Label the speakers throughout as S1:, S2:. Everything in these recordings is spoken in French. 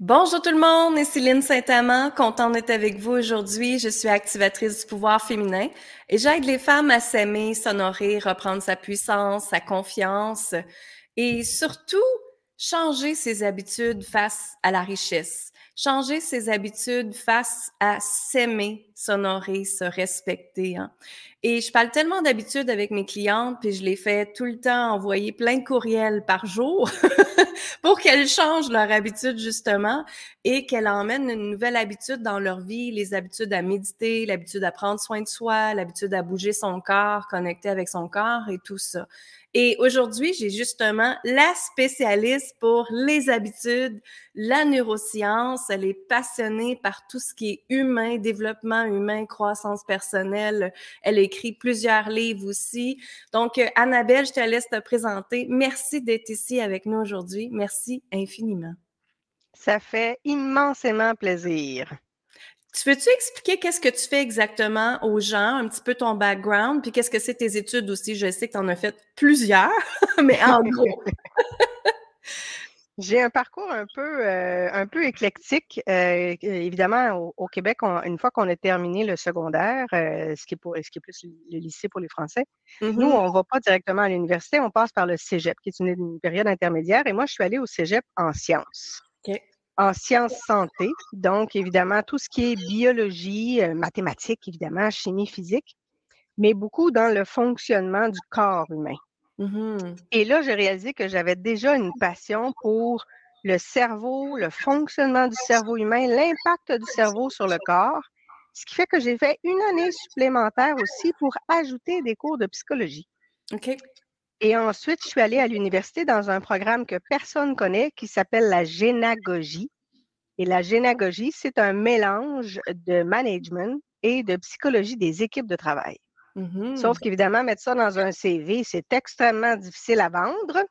S1: Bonjour tout le monde, c'est Céline Saint-Amand, contente d'être avec vous aujourd'hui. Je suis activatrice du pouvoir féminin et j'aide les femmes à s'aimer, s'honorer, reprendre sa puissance, sa confiance et surtout changer ses habitudes face à la richesse changer ses habitudes face à s'aimer, s'honorer, se respecter. Hein. Et je parle tellement d'habitudes avec mes clientes, puis je les fais tout le temps envoyer plein de courriels par jour pour qu'elles changent leur habitude justement et qu'elles emmènent une nouvelle habitude dans leur vie, les habitudes à méditer, l'habitude à prendre soin de soi, l'habitude à bouger son corps, connecter avec son corps et tout ça. Et aujourd'hui, j'ai justement la spécialiste pour les habitudes, la neuroscience. Elle est passionnée par tout ce qui est humain, développement humain, croissance personnelle. Elle a écrit plusieurs livres aussi. Donc, euh, Annabelle, je te laisse te présenter. Merci d'être ici avec nous aujourd'hui. Merci infiniment.
S2: Ça fait immensément plaisir.
S1: Tu veux-tu expliquer qu'est-ce que tu fais exactement aux gens, un petit peu ton background, puis qu'est-ce que c'est tes études aussi? Je sais que tu en as fait plusieurs, mais en gros.
S2: J'ai un parcours un peu, euh, un peu éclectique. Euh, évidemment, au, Québec, une fois qu'on a terminé le secondaire, euh, ce, qui est pour, ce qui est plus le lycée pour les Français, nous, mm-hmm. on ne va pas directement à l'université, on passe par le cégep, qui est une, période intermédiaire. Et moi, je suis allée au cégep en sciences. En sciences santé. Donc, évidemment, tout ce qui est biologie, mathématiques, évidemment, chimie, physique, mais beaucoup dans le fonctionnement du corps humain. Mmh Et là, j'ai réalisé que j'avais déjà une passion pour le cerveau, le fonctionnement du cerveau humain, l'impact du cerveau sur le corps, ce qui fait que j'ai fait une année supplémentaire aussi pour ajouter des cours de psychologie. OK. Et ensuite, je suis allée à l'université dans un programme que personne connaît qui s'appelle la génagogie. Et la génagogie, c'est un mélange de management et de psychologie des équipes de travail. Mmh Sauf qu'évidemment, mettre ça dans un CV, c'est extrêmement difficile à vendre.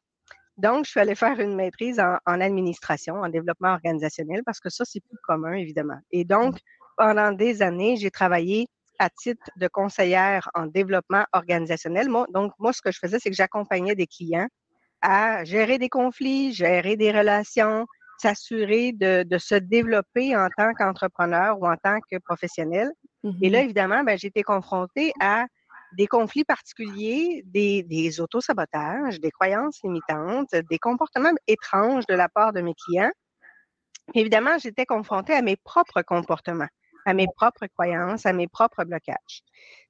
S2: Donc, je suis allée faire une maîtrise en, en administration, en développement organisationnel, parce que ça, c'est plus commun, évidemment. Et donc, pendant des années, j'ai travaillé à titre de conseillère en développement organisationnel. donc, moi, ce que je faisais, c'est que j'accompagnais des clients à gérer des conflits, gérer des relations, s'assurer de, se développer en tant qu'entrepreneur ou en tant que professionnel. Et là, mm-hmm. évidemment, ben, j'ai été confrontée à des conflits particuliers, des, des autosabotages, des croyances limitantes, des comportements étranges de la part de mes clients. Évidemment, j'étais confrontée à mes propres comportements à mes propres croyances, à mes propres blocages.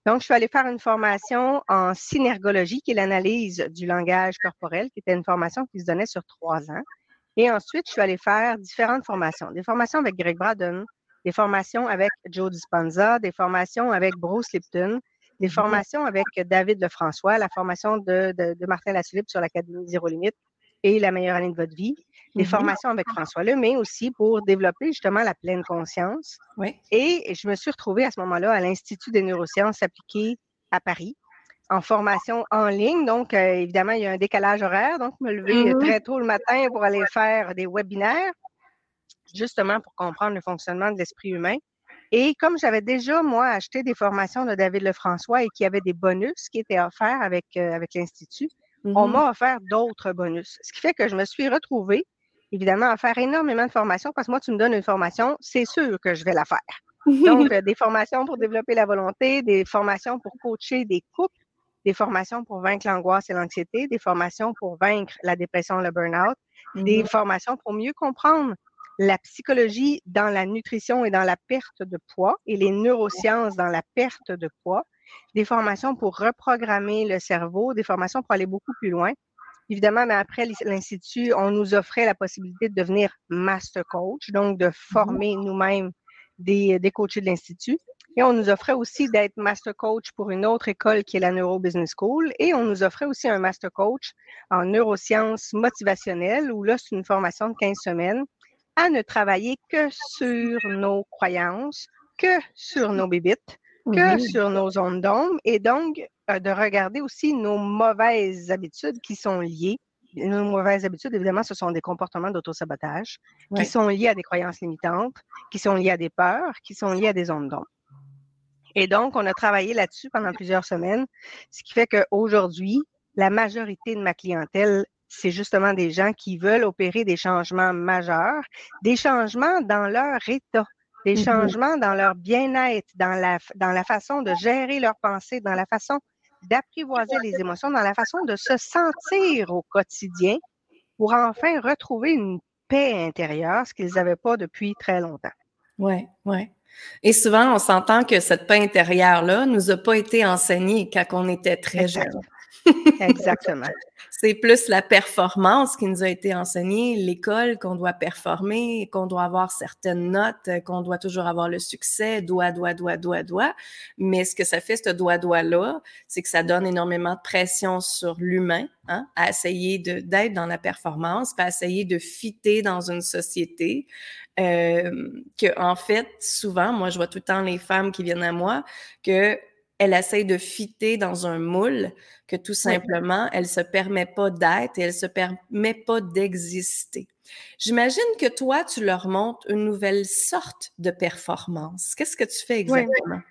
S2: Donc, je suis allée faire une formation en synergologie, qui est l'analyse du langage corporel, qui était une formation qui se donnait sur trois ans. Et ensuite, je suis allée faire différentes formations. Des formations avec Greg Braden, des formations avec Joe Dispenza, des formations avec Bruce Lipton, des mm-hmm. formations avec David Lefrançois, la formation de, de, de Martin Latulippe sur l'Académie Zéro Limite et la meilleure année de votre vie des mmh formations avec François Lemay aussi pour développer justement la pleine conscience. Oui. Et je me suis retrouvée à ce moment-là à l'Institut des neurosciences appliquées à Paris en formation en ligne. Donc, euh, évidemment, il y a un décalage horaire. Donc, me lever mmh très tôt le matin pour aller faire des webinaires, justement pour comprendre le fonctionnement de l'esprit humain. Et comme j'avais déjà, moi, acheté des formations de David Lefrançois et qu'il y avait des bonus qui étaient offerts avec, euh, avec l'Institut, on mmh m'a offert d'autres bonus. Ce qui fait que je me suis retrouvée évidemment, à faire énormément de formations parce que moi, tu me donnes une formation, c'est sûr que je vais la faire. Donc, euh, des formations pour développer la volonté, des formations pour coacher des couples, des formations pour vaincre l'angoisse et l'anxiété, des formations pour vaincre la dépression, le burn-out, des mm-hmm. formations pour mieux comprendre la psychologie dans la nutrition et dans la perte de poids et les neurosciences dans la perte de poids, des formations pour reprogrammer le cerveau, des formations pour aller beaucoup plus loin. Évidemment, mais après l'Institut, on nous offrait la possibilité de devenir master coach, donc de mmh former nous-mêmes des, des coachs de l'Institut. Et on nous offrait aussi d'être master coach pour une autre école qui est la Neuro Business School. Et on nous offrait aussi un master coach en neurosciences motivationnelles, où là, c'est une formation de 15 semaines, à ne travailler que sur nos croyances, que sur nos bébites, que sur nos zones d'ombre. Et donc, euh, de regarder aussi nos mauvaises habitudes qui sont liées. Nos mauvaises habitudes, évidemment, ce sont des comportements d'autosabotage qui sont liés à des croyances limitantes, qui sont liés à des peurs, qui sont liés à des zones d'ombre. Et donc, on a travaillé là-dessus pendant plusieurs semaines, ce qui fait qu'aujourd'hui, la majorité de ma clientèle c'est justement des gens qui veulent opérer des changements majeurs, des changements dans leur état, des mmh changements dans leur bien-être, dans la, dans la façon de gérer leurs pensées, dans la façon d'apprivoiser les émotions, dans la façon de se sentir au quotidien pour enfin retrouver une paix intérieure, ce qu'ils n'avaient pas depuis très longtemps.
S1: Oui, oui. Et souvent, on s'entend que cette paix intérieure-là nous a pas été enseignée quand on était très jeune.
S2: Exactement.
S1: C'est plus la performance qui nous a été enseignée, l'école qu'on doit performer, qu'on doit avoir certaines notes, qu'on doit toujours avoir le succès, doigt, doigt, doigt, doigt, doigt. Mais ce que ça fait, ce doigt, doigt-là, c'est que ça donne énormément de pression sur l'humain, hein, à essayer d'être dans la performance, à essayer de fitter dans une société. Euh, que, en fait, souvent, moi, je vois tout le temps les femmes qui viennent à moi, que elle essaye de fitter dans un moule que tout simplement, elle se permet pas d'être et elle se permet pas d'exister. J'imagine que toi, tu leur montres une nouvelle sorte de performance. Qu'est-ce que tu fais exactement?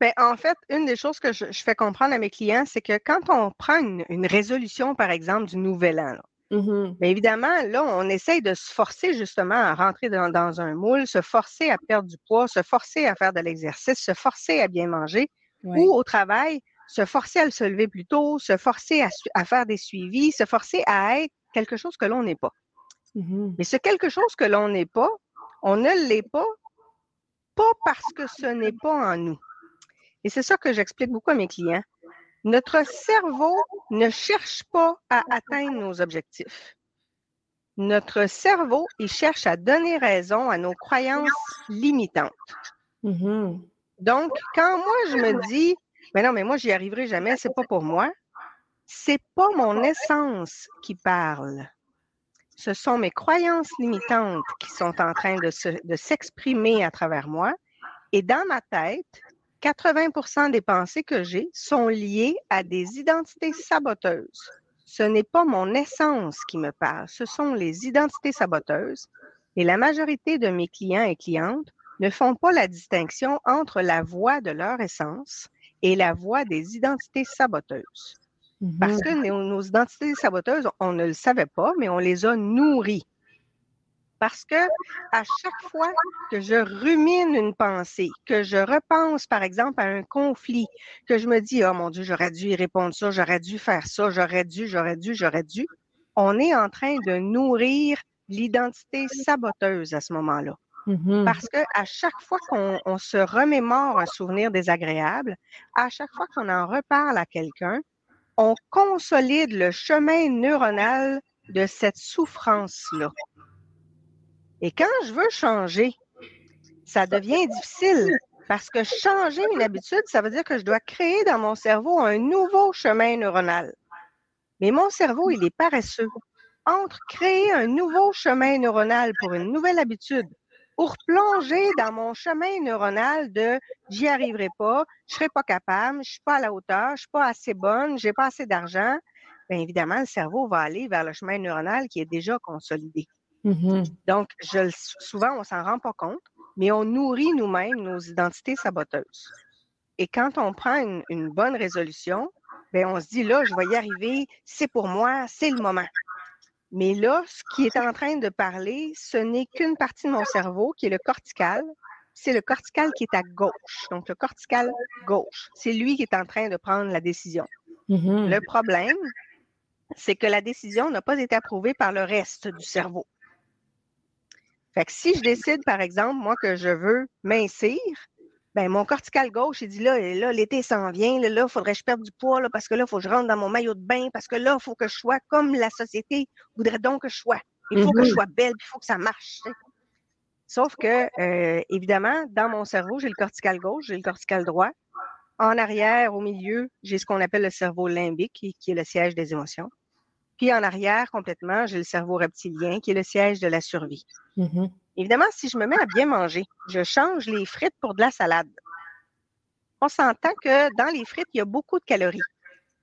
S2: Ben, en fait, une des choses que je, fais comprendre à mes clients, c'est que quand on prend une, résolution, par exemple, du nouvel an, mmh ben, évidemment, là, on essaye de se forcer justement à rentrer dans, dans, un moule, se forcer à perdre du poids, se forcer à faire de l'exercice, se forcer à bien manger ou au travail, se forcer à se lever plus tôt, se forcer à, faire des suivis, se forcer à être quelque chose que l'on n'est pas. Mmh Mais ce quelque chose que l'on n'est pas, on ne l'est pas, pas parce que ce n'est pas en nous. Et c'est ça que j'explique beaucoup à mes clients. Notre cerveau ne cherche pas à atteindre nos objectifs. Notre cerveau, il cherche à donner raison à nos croyances limitantes. Mmh donc, quand moi, je me dis, mais non, mais moi, j'y arriverai jamais, c'est pas pour moi, c'est pas mon essence qui parle. Ce sont mes croyances limitantes qui sont en train de, s'exprimer à travers moi. Et dans ma tête, 80% des pensées que j'ai sont liées à des identités saboteuses. Ce n'est pas mon essence qui me parle, ce sont les identités saboteuses. Et la majorité de mes clients et clientes ne font pas la distinction entre la voix de leur essence et la voix des identités saboteuses. Parce que mm-hmm. nos, identités saboteuses, on ne le savait pas, mais on les a nourries. Parce que à chaque fois que je rumine une pensée, que je repense, par exemple, à un conflit, que je me dis, oh mon Dieu, j'aurais dû y répondre ça, j'aurais dû faire ça, j'aurais dû, j'aurais dû, j'aurais dû, on est en train de nourrir l'identité saboteuse à ce moment-là. Mmh Parce que à chaque fois qu'on se remémore un souvenir désagréable, à chaque fois qu'on en reparle à quelqu'un, on consolide le chemin neuronal de cette souffrance-là. Et quand je veux changer, ça devient difficile parce que changer une habitude, ça veut dire que je dois créer dans mon cerveau un nouveau chemin neuronal. Mais mon cerveau, il est paresseux. Entre créer un nouveau chemin neuronal pour une nouvelle habitude pour plonger dans mon chemin neuronal de j'y arriverai pas, je serai pas capable, je suis pas à la hauteur, je suis pas assez bonne, j'ai pas assez d'argent, bien évidemment, le cerveau va aller vers le chemin neuronal qui est déjà consolidé. Mm-hmm. Donc, je, souvent, on s'en rend pas compte, mais on nourrit nous-mêmes nos identités saboteuses. Et quand on prend une, une bonne résolution, bien, on se dit là, je vais y arriver, c'est pour moi, c'est le moment. Mais là, ce qui est en train de parler, ce n'est qu'une partie de mon cerveau qui est le cortical. C'est le cortical qui est à gauche. Donc, le cortical gauche, c'est lui qui est en train de prendre la décision. Mm-hmm. Le problème, c'est que la décision n'a pas été approuvée par le reste du cerveau. Fait que si je décide, par exemple, moi, que je veux mincir, ben, mon cortical gauche, il dit là, là l'été s'en vient, là, il faudrait que je perde du poids, là, parce que là, il faut que je rentre dans mon maillot de bain, parce que là, il faut que je sois comme la société voudrait donc que je sois. Il faut que je mm-hmm. sois belle, il faut que ça marche. Sauf que, euh, évidemment, dans mon cerveau, j'ai le cortical gauche, j'ai le cortical droit. En arrière, au milieu, j'ai ce qu'on appelle le cerveau limbique, qui, est le siège des émotions. Puis en arrière, complètement, j'ai le cerveau reptilien, qui est le siège de la survie. Mm-hmm. Évidemment, si je me mets à bien manger, je change les frites pour de la salade. On s'entend que dans les frites, il y a beaucoup de calories.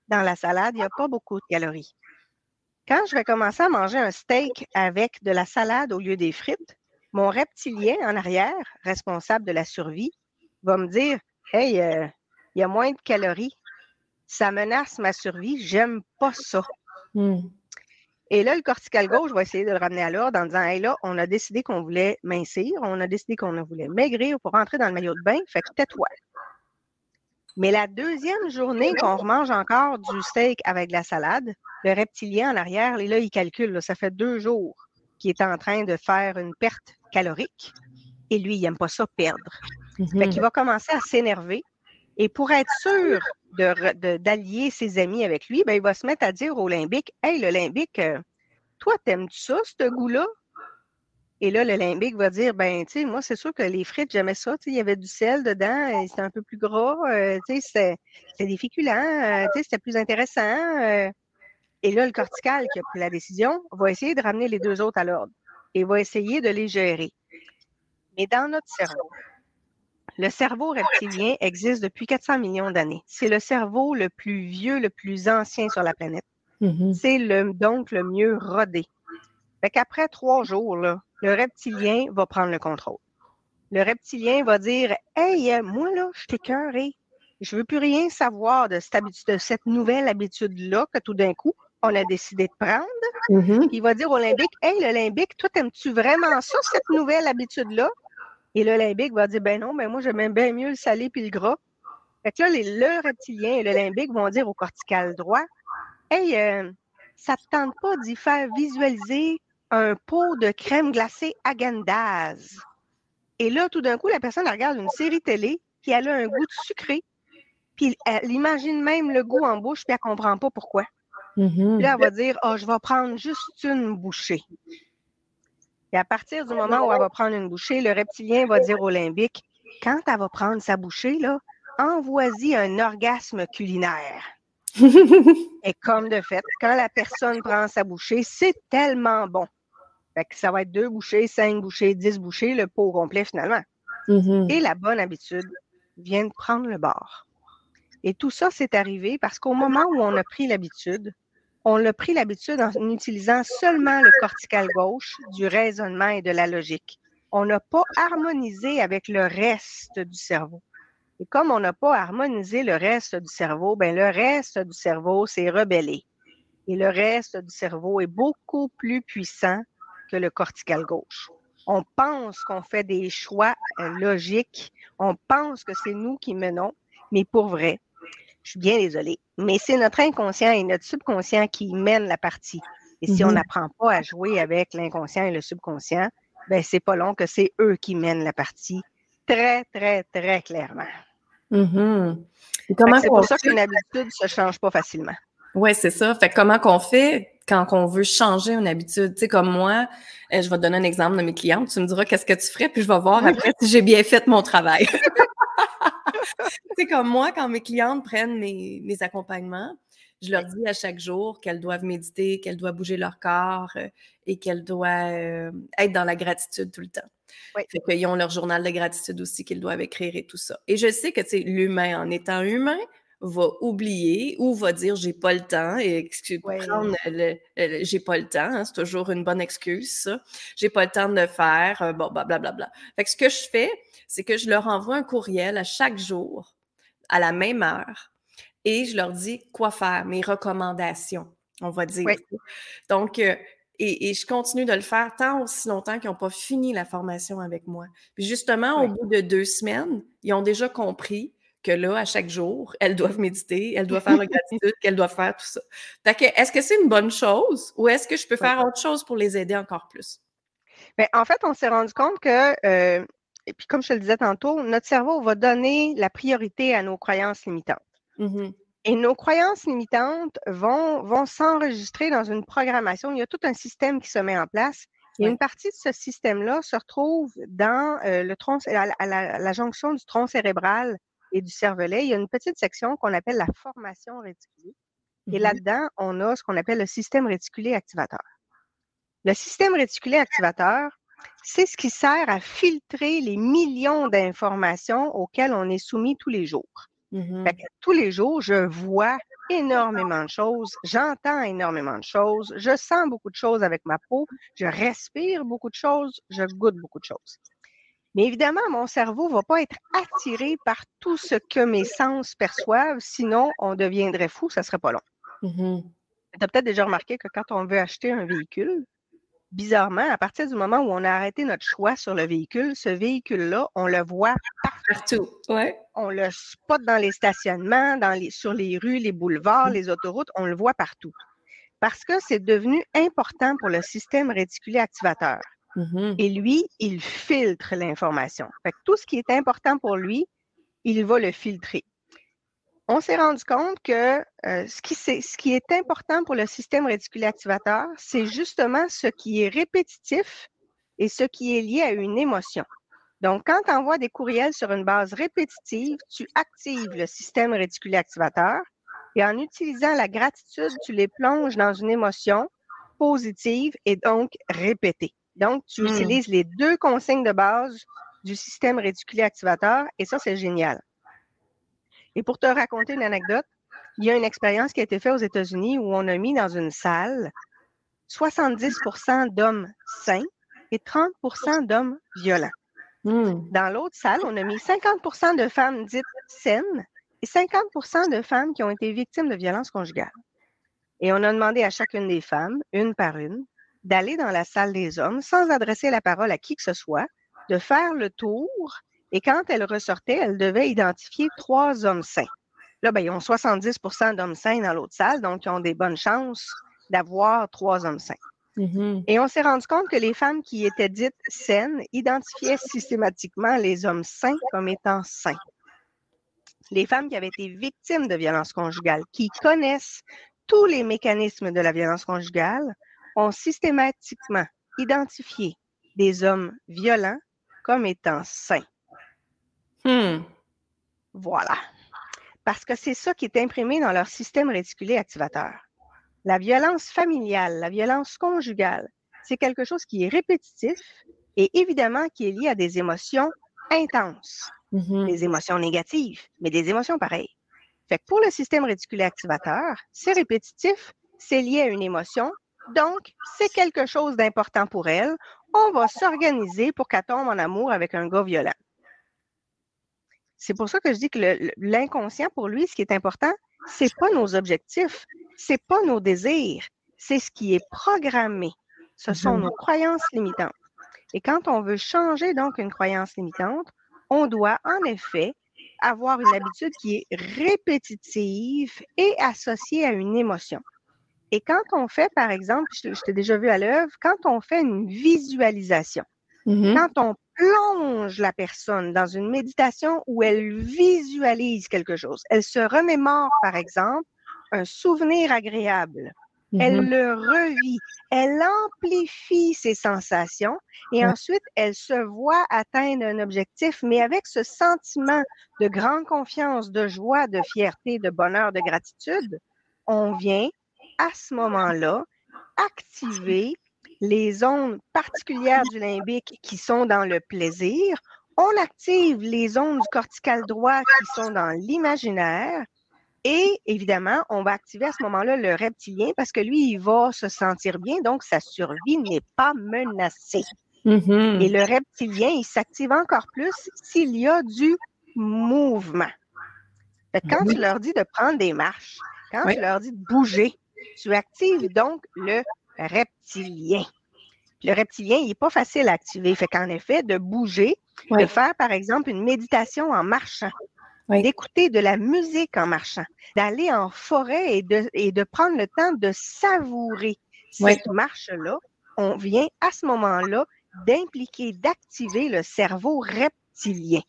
S2: Dans la salade, il n'y a pas beaucoup de calories. Quand je vais commencer à manger un steak avec de la salade au lieu des frites, mon reptilien en arrière, responsable de la survie, va me dire Hey, euh, il y a moins de calories. Ça menace ma survie. J'aime pas ça. Hmm. Et là, le cortical gauche va essayer de le ramener à l'ordre en disant Hey là, on a décidé qu'on voulait mincir, on a décidé qu'on voulait maigrir pour rentrer dans le maillot de bain, fait que tais-toi. Mais la deuxième journée qu'on remange encore du steak avec de la salade, le reptilien en arrière, là, il calcule, ça fait deux jours qu'il est en train de faire une perte calorique. Et lui, il n'aime pas ça perdre. Il Fait qu'il va commencer à s'énerver. Et pour être sûr d'allier ses amis avec lui, ben, il va se mettre à dire au limbique Hey, le limbique, euh, toi, t'aimes-tu ça, ce goût-là? Et là, le limbique va dire, ben, tu sais, moi, c'est sûr que les frites, j'aimais ça. Il y avait du sel dedans, c'était un peu plus gras, euh, c'était des féculents, euh, c'était plus intéressant. Euh. Et là, le cortical qui a pris la décision va essayer de ramener les deux autres à l'ordre et va essayer de les gérer. Mais dans notre cerveau, le cerveau reptilien existe depuis 400 millions d'années. C'est le cerveau le plus vieux, le plus ancien sur la planète. Mm-hmm. C'est le, donc le mieux rodé. Fait qu'après trois jours, là, le reptilien va prendre le contrôle. Le reptilien va dire Hey, euh, moi, là, je t'écœuré. Je veux plus rien savoir de cette, de cette nouvelle habitude-là que tout d'un coup, on a décidé de prendre. Mm-hmm. Il va dire au limbique Hey, le limbique, toi, aimes-tu vraiment ça, cette nouvelle habitude-là? Et le limbique va dire Ben non, mais moi, j'aime bien mieux le salé puis le gras. Fait que là, les, le reptilien et le limbique vont dire au cortical droit Hey, euh, ça te tente pas d'y faire visualiser un pot de crème glacée Agandaz. Et là, tout d'un coup, la personne regarde une série télé qui a un goût de sucré, puis elle imagine même le goût en bouche, puis elle ne comprend pas pourquoi. Mm-hmm. Là, elle va dire Oh, je vais prendre juste une bouchée. Et à partir du moment où elle va prendre une bouchée, le reptilien va dire au limbique Quand elle va prendre sa bouchée, là, envoie-y un orgasme culinaire. Et comme de fait, quand la personne prend sa bouchée, c'est tellement bon fait que ça va être deux bouchées, cinq bouchées, dix bouchées, le pot complet finalement. Mm-hmm. Et la bonne habitude vient de prendre le bord. Et tout ça, c'est arrivé parce qu'au moment où on a pris l'habitude, on a pris l'habitude en utilisant seulement le cortical gauche, du raisonnement et de la logique. On n'a pas harmonisé avec le reste du cerveau. Et comme on n'a pas harmonisé le reste du cerveau, ben le reste du cerveau s'est rebellé. Et le reste du cerveau est beaucoup plus puissant le cortical gauche. On pense qu'on fait des choix euh, logiques, on pense que c'est nous qui menons, mais pour vrai, je suis bien désolée, mais c'est notre inconscient et notre subconscient qui mènent la partie. Et si on mhm. n'apprend pas à jouer avec l'inconscient et le subconscient, ben c'est pas long que c'est eux qui mènent la partie très, très, très clairement.
S1: Mhm.
S2: C'est pour ça qu'une habitude ne se change pas facilement.
S1: Oui, c'est ça. Fait comment qu'on fait quand on veut changer une habitude? Tu sais, comme moi, euh, je vais te donner un exemple de mes clientes. Tu me diras qu'est-ce que tu ferais, puis je vais voir après si j'ai bien fait mon travail. c'est comme moi, quand mes clientes prennent mes, accompagnements, je leur dis à chaque jour qu'elles doivent méditer, qu'elles doivent bouger leur corps euh, et qu'elles doivent euh, être dans la gratitude tout le temps. Oui. Fait qu'ils ont leur journal de gratitude aussi qu'ils doivent écrire et tout ça. Et je sais que, tu sais, l'humain, en étant humain, va oublier ou va dire j'ai pas le temps et prendre le, j'ai pas le temps, hein, c'est toujours une bonne excuse ça. J'ai pas le temps de le faire, euh, bon blablabla. Bla, bla. Fait que ce que je fais, c'est que je leur envoie un courriel à chaque jour à la même heure et je leur dis quoi faire, mes recommandations, on va dire. Donc euh, et, je continue de le faire tant aussi longtemps qu'ils n'ont pas fini la formation avec moi. Puis justement, au bout de deux semaines, ils ont déjà compris que là, à chaque jour, elles doivent méditer, elles doivent faire la gratitude, qu'elles doivent faire tout ça. est-ce que c'est une bonne chose ou est-ce que je peux faire autre chose pour les aider encore plus?
S2: Bien, en fait, on s'est rendu compte que, euh, et puis comme je te le disais tantôt, notre cerveau va donner la priorité à nos croyances limitantes. Mmh et nos croyances limitantes vont, vont s'enregistrer dans une programmation. Il y a tout un système qui se met en place. Et une partie de ce système-là se retrouve dans euh, le tronc, à la, jonction du tronc cérébral et du cervelet, il y a une petite section qu'on appelle la formation réticulée. Et mmh là-dedans, on a ce qu'on appelle le système réticulé activateur. Le système réticulé activateur, c'est ce qui sert à filtrer les millions d'informations auxquelles on est soumis tous les jours. Mmh tous les jours, je vois énormément de choses, j'entends énormément de choses, je sens beaucoup de choses avec ma peau, je respire beaucoup de choses, je goûte beaucoup de choses. Mais évidemment, mon cerveau ne va pas être attiré par tout ce que mes sens perçoivent, sinon on deviendrait fou, ça ne serait pas long.
S1: Mmh
S2: Tu as peut-être déjà remarqué que quand on veut acheter un véhicule, bizarrement, à partir du moment où on a arrêté notre choix sur le véhicule, ce véhicule-là, on le voit
S1: partout. Ouais.
S2: On le spot dans les stationnements, dans les, sur les rues, les boulevards, mm. les autoroutes, on le voit partout. Parce que c'est devenu important pour le système réticulé activateur. Mm-hmm. Et lui, il filtre l'information. tout ce qui est important pour lui, il va le filtrer on s'est rendu compte que euh, ce, qui, est important pour le système réticulé activateur, c'est justement ce qui est répétitif et ce qui est lié à une émotion. Donc, quand tu envoies des courriels sur une base répétitive, tu actives le système réticulé activateur et en utilisant la gratitude, tu les plonges dans une émotion positive et donc répétée. Donc, tu hmm. utilises les deux consignes de base du système réticulé activateur et ça, c'est génial. Et pour te raconter une anecdote, il y a une expérience qui a été faite aux États-Unis où on a mis dans une salle 70% d'hommes sains et 30% d'hommes violents. Hmm. Dans l'autre salle, on a mis 50% de femmes dites saines et 50% de femmes qui ont été victimes de violences conjugales. Et on a demandé à chacune des femmes, une par une, d'aller dans la salle des hommes sans adresser la parole à qui que ce soit, de faire le tour et quand elle ressortait, elle devait identifier trois hommes sains. Là, ben, ils ont 70% d'hommes sains dans l'autre salle, donc ils ont des bonnes chances d'avoir trois hommes sains. Mm-hmm. Et on s'est rendu compte que les femmes qui étaient dites saines identifiaient systématiquement les hommes sains comme étant sains. Les femmes qui avaient été victimes de violences conjugales, qui connaissent tous les mécanismes de la violence conjugale, ont systématiquement identifié des hommes violents comme étant sains.
S1: Hmm.
S2: Voilà. Parce que c'est ça qui est imprimé dans leur système réticulé activateur. La violence familiale, la violence conjugale, c'est quelque chose qui est répétitif et évidemment qui est lié à des émotions intenses, mm-hmm. des émotions négatives, mais des émotions pareilles. Fait que pour le système réticulé activateur, c'est répétitif, c'est lié à une émotion, donc c'est quelque chose d'important pour elle. On va s'organiser pour qu'elle tombe en amour avec un gars violent. C'est pour ça que je dis que l'inconscient, pour lui, ce qui est important, c'est pas nos objectifs, c'est pas nos désirs, c'est ce qui est programmé. Ce sont nos croyances limitantes. Et quand on veut changer donc une croyance limitante, on doit en effet avoir une habitude qui est répétitive et associée à une émotion. Et quand on fait, par exemple, je, t'ai déjà vu à l'œuvre, quand on fait une visualisation, mm-hmm. quand on plonge la personne dans une méditation où elle visualise quelque chose. Elle se remémore, par exemple, un souvenir agréable. Elle mm-hmm. le revit, elle amplifie ses sensations et ensuite elle se voit atteindre un objectif, mais avec ce sentiment de grande confiance, de joie, de fierté, de bonheur, de gratitude, on vient à ce moment-là activer les zones particulières du limbique qui sont dans le plaisir. On active les zones du cortical droit qui sont dans l'imaginaire. Et évidemment, on va activer à ce moment-là le reptilien parce que lui, il va se sentir bien, donc sa survie n'est pas menacée. Mm-hmm. Et le reptilien, il s'active encore plus s'il y a du mouvement. quand tu leur dis de prendre des marches, quand tu leur dis de bouger, tu actives donc le reptilien. le reptilien, il n'est pas facile à activer. Fait qu'en effet, de bouger, de faire, par exemple, une méditation en marchant, d'écouter de la musique en marchant, d'aller en forêt et de, et de prendre le temps de savourer cette marche-là, on vient à ce moment-là d'impliquer, d'activer le cerveau reptilien.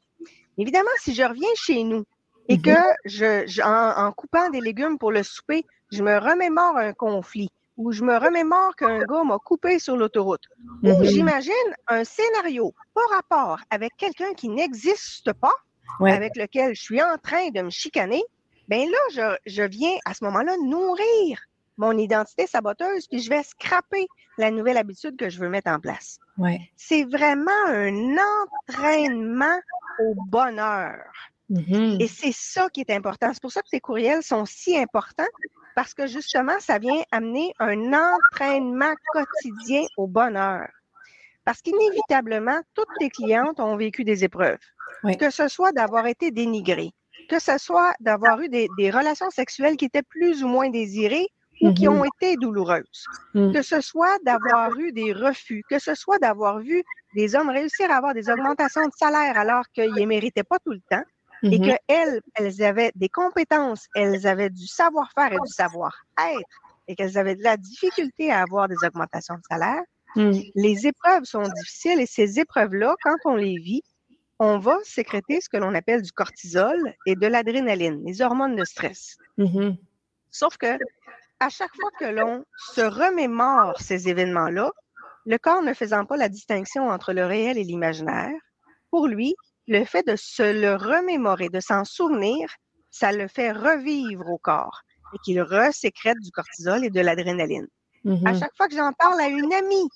S2: Évidemment, si je reviens chez nous et que mm-hmm. je, en coupant des légumes pour le souper, je me remémore un conflit, où je me remémore qu'un gars m'a coupé sur l'autoroute, où mhm. j'imagine un scénario par rapport avec quelqu'un qui n'existe pas, avec lequel je suis en train de me chicaner, ben là, je, viens à ce moment-là nourrir mon identité saboteuse, puis je vais scraper la nouvelle habitude que je veux mettre en place. C'est vraiment un entraînement au bonheur. Mhm. Et c'est ça qui est important. C'est pour ça que ces courriels sont si importants parce que justement, ça vient amener un entraînement quotidien au bonheur. Parce qu'inévitablement, toutes les clientes ont vécu des épreuves. Que ce soit d'avoir été dénigrées, que ce soit d'avoir eu des, relations sexuelles qui étaient plus ou moins désirées ou qui ont été douloureuses. Que ce soit d'avoir eu des refus, que ce soit d'avoir vu des hommes réussir à avoir des augmentations de salaire alors qu'ils ne méritaient pas tout le temps, et qu'elles, elles avaient des compétences, elles avaient du savoir-faire et du savoir-être, et qu'elles avaient de la difficulté à avoir des augmentations de salaire, les épreuves sont difficiles et ces épreuves-là, quand on les vit, on va sécréter ce que l'on appelle du cortisol et de l'adrénaline, les hormones de stress.
S1: Mm-hmm.
S2: Sauf que à chaque fois que l'on se remémore ces événements-là, le corps ne faisant pas la distinction entre le réel et l'imaginaire, pour lui, le fait de se le remémorer, de s'en souvenir, ça le fait revivre au corps et qu'il resécrète du cortisol et de l'adrénaline. À
S1: Mm-hmm.
S2: chaque fois que j'en parle à une amie,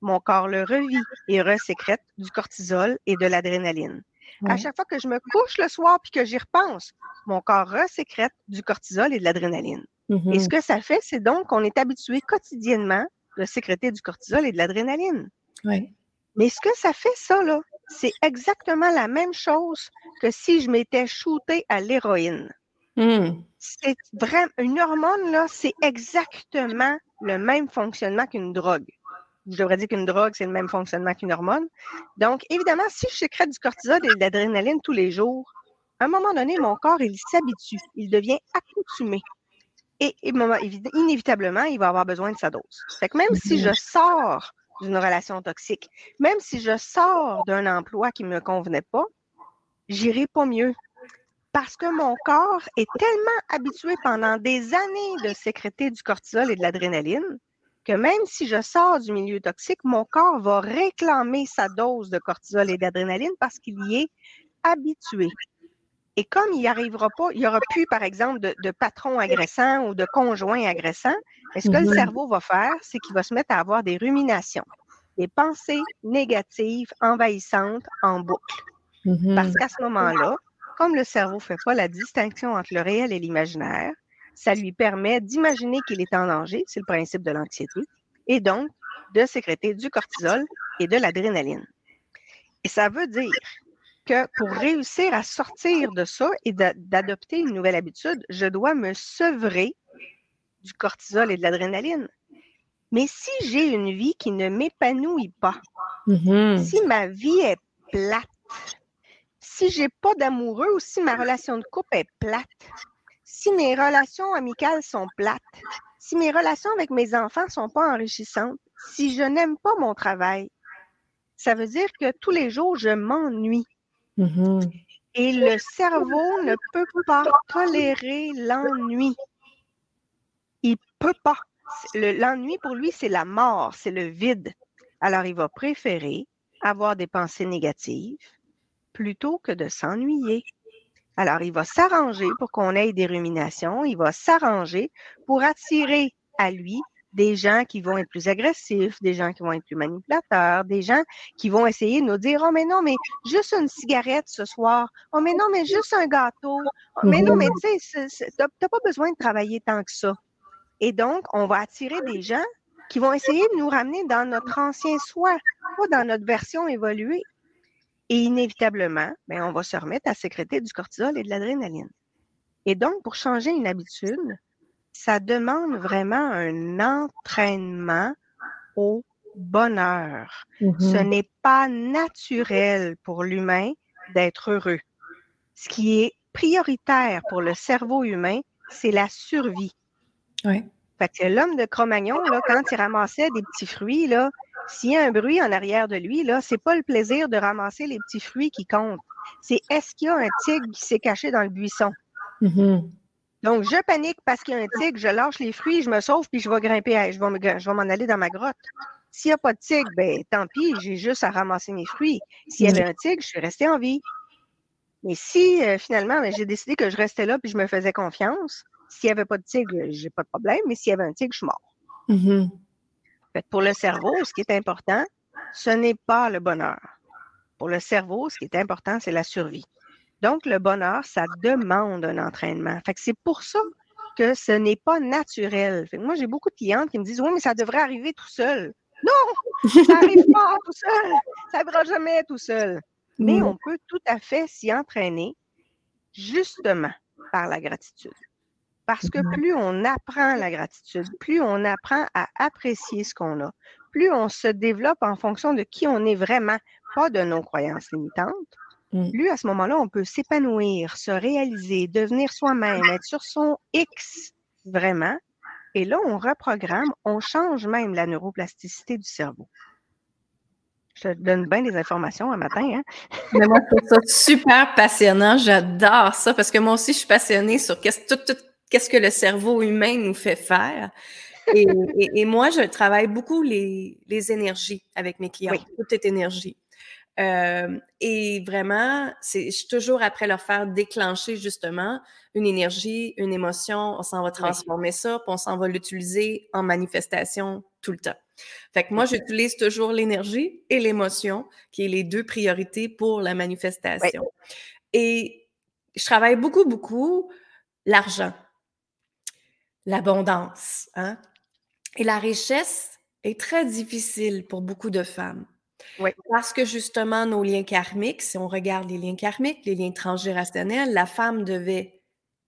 S2: mon corps le revit et resécrète du cortisol et de l'adrénaline. À chaque fois que je me couche le soir puis que j'y repense, mon corps resécrète du cortisol et de l'adrénaline. Et ce que ça fait, c'est donc qu'on est habitué quotidiennement de sécréter du cortisol et de l'adrénaline.
S1: Ouais.
S2: Mais ce que ça fait, ça, là, c'est exactement la même chose que si je m'étais shooté à l'héroïne.
S1: Mm.
S2: C'est vraiment une hormone, là, c'est exactement le même fonctionnement qu'une drogue. Je devrais dire qu'une drogue, c'est le même fonctionnement qu'une hormone. Donc, évidemment, si je sécrète du cortisol et de l'adrénaline tous les jours, à un moment donné, mon corps, il s'habitue, il devient accoutumé. Et, inévitablement, il va avoir besoin de sa dose. Fait que même si je sors d'une relation toxique, même si je sors d'un emploi qui ne me convenait pas, j'irai pas mieux. Parce que mon corps est tellement habitué pendant des années de sécréter du cortisol et de l'adrénaline que même si je sors du milieu toxique, mon corps va réclamer sa dose de cortisol et d'adrénaline parce qu'il y est habitué. Et comme il n'y arrivera pas, il n'y aura plus, par exemple, de, de patron agressant ou de conjoint agressant, mais ce que le
S1: Mhm.
S2: cerveau va faire, c'est qu'il va se mettre à avoir des ruminations, des pensées négatives envahissantes en boucle.
S1: Mhm.
S2: Parce qu'à ce moment-là, comme le cerveau ne fait pas la distinction entre le réel et l'imaginaire, ça lui permet d'imaginer qu'il est en danger, c'est le principe de l'anxiété, et donc de sécréter du cortisol et de l'adrénaline. Et ça veut dire que pour réussir à sortir de ça et d'a- d'adopter une nouvelle habitude, je dois me sevrer du cortisol et de l'adrénaline. Mais si j'ai une vie qui ne m'épanouit pas,
S1: Mhm.
S2: si ma vie est plate, si j'ai pas d'amoureux ou si ma relation de couple est plate, si mes relations amicales sont plates, si mes relations avec mes enfants sont pas enrichissantes, si je n'aime pas mon travail, ça veut dire que tous les jours, je m'ennuie.
S1: Mhm.
S2: Et le cerveau ne peut pas tolérer l'ennui. Il peut pas. L'ennui, pour lui, c'est la mort, c'est le vide. Alors, il va préférer avoir des pensées négatives plutôt que de s'ennuyer. Alors, il va s'arranger pour qu'on ait des ruminations, il va s'arranger pour attirer à lui des gens qui vont être plus agressifs, des gens qui vont être plus manipulateurs, des gens qui vont essayer de nous dire Oh, mais non, mais juste une cigarette ce soir. Oh, mais non, mais juste un gâteau. Oh, mais non, mais tu sais, t'as pas besoin de travailler tant que ça. Et donc, on va attirer des gens qui vont essayer de nous ramener dans notre ancien soi, pas dans notre version évoluée. Et inévitablement, ben, on va se remettre à sécréter du cortisol et de l'adrénaline. Et donc, pour changer une habitude, ça demande vraiment un entraînement au bonheur. Ce
S1: Mhm.
S2: n'est pas naturel pour l'humain d'être heureux. Ce qui est prioritaire pour le cerveau humain, c'est la survie.
S1: Ouais.
S2: Fait que l'homme de Cro-Magnon, quand il ramassait des petits fruits, là, s'il y a un bruit en arrière de lui, là, c'est pas le plaisir de ramasser les petits fruits qui compte. C'est est-ce qu'il y a un tigre qui s'est caché dans le buisson?
S1: Mhm.
S2: Donc, je panique parce qu'il y a un tigre, je lâche les fruits, je me sauve, puis je vais grimper, je vais me- je vais m'en aller dans ma grotte. S'il n'y a pas de tigre, ben tant pis, j'ai juste à ramasser mes fruits. S'il y avait un tigre, je suis restée en vie. Mais si euh, finalement, ben, j'ai décidé que je restais là puis je me faisais confiance, s'il n'y avait pas de tigre, j'ai pas de problème, mais s'il y avait un tigre, je suis mort.
S1: Mhm.
S2: Fait que pour le cerveau, ce qui est important, ce n'est pas le bonheur. Pour le cerveau, ce qui est important, c'est la survie. Donc, le bonheur, ça demande un entraînement. Fait que c'est pour ça que ce n'est pas naturel. Fait que moi, j'ai beaucoup de clientes qui me disent Oui, mais ça devrait arriver tout seul. Non, ça n'arrive pas tout seul. Ça n'arrivera jamais tout seul. Mais
S1: Mhm.
S2: on peut tout à fait s'y entraîner justement par la gratitude. Parce que plus on apprend la gratitude, plus on apprend à apprécier ce qu'on a, plus on se développe en fonction de qui on est vraiment, pas de nos croyances limitantes, mmh. plus à ce moment-là, on peut s'épanouir, se réaliser, devenir soi-même, être sur son X vraiment. Et là, on reprogramme, on change même la neuroplasticité du cerveau. Je te donne bien des informations un matin. Hein?
S1: Mais moi, je trouve ça super passionnant. J'adore ça parce que moi aussi, je suis passionnée sur qu'est-ce, que le cerveau humain nous fait faire. Et, moi, je travaille beaucoup les, énergies avec mes clients. Toute est énergie. Euh, et vraiment, je suis toujours après leur faire déclencher justement une énergie, une émotion. On s'en va transformer ça, puis on s'en va l'utiliser en manifestation tout le temps. Fait que moi, j'utilise toujours l'énergie et l'émotion, qui est les deux priorités pour la manifestation. Et je travaille beaucoup, beaucoup l'argent, l'abondance. Hein? Et la richesse est très difficile pour beaucoup de femmes. Parce que justement, nos liens karmiques, si on regarde les liens karmiques, les liens transgénérationnels, la femme devait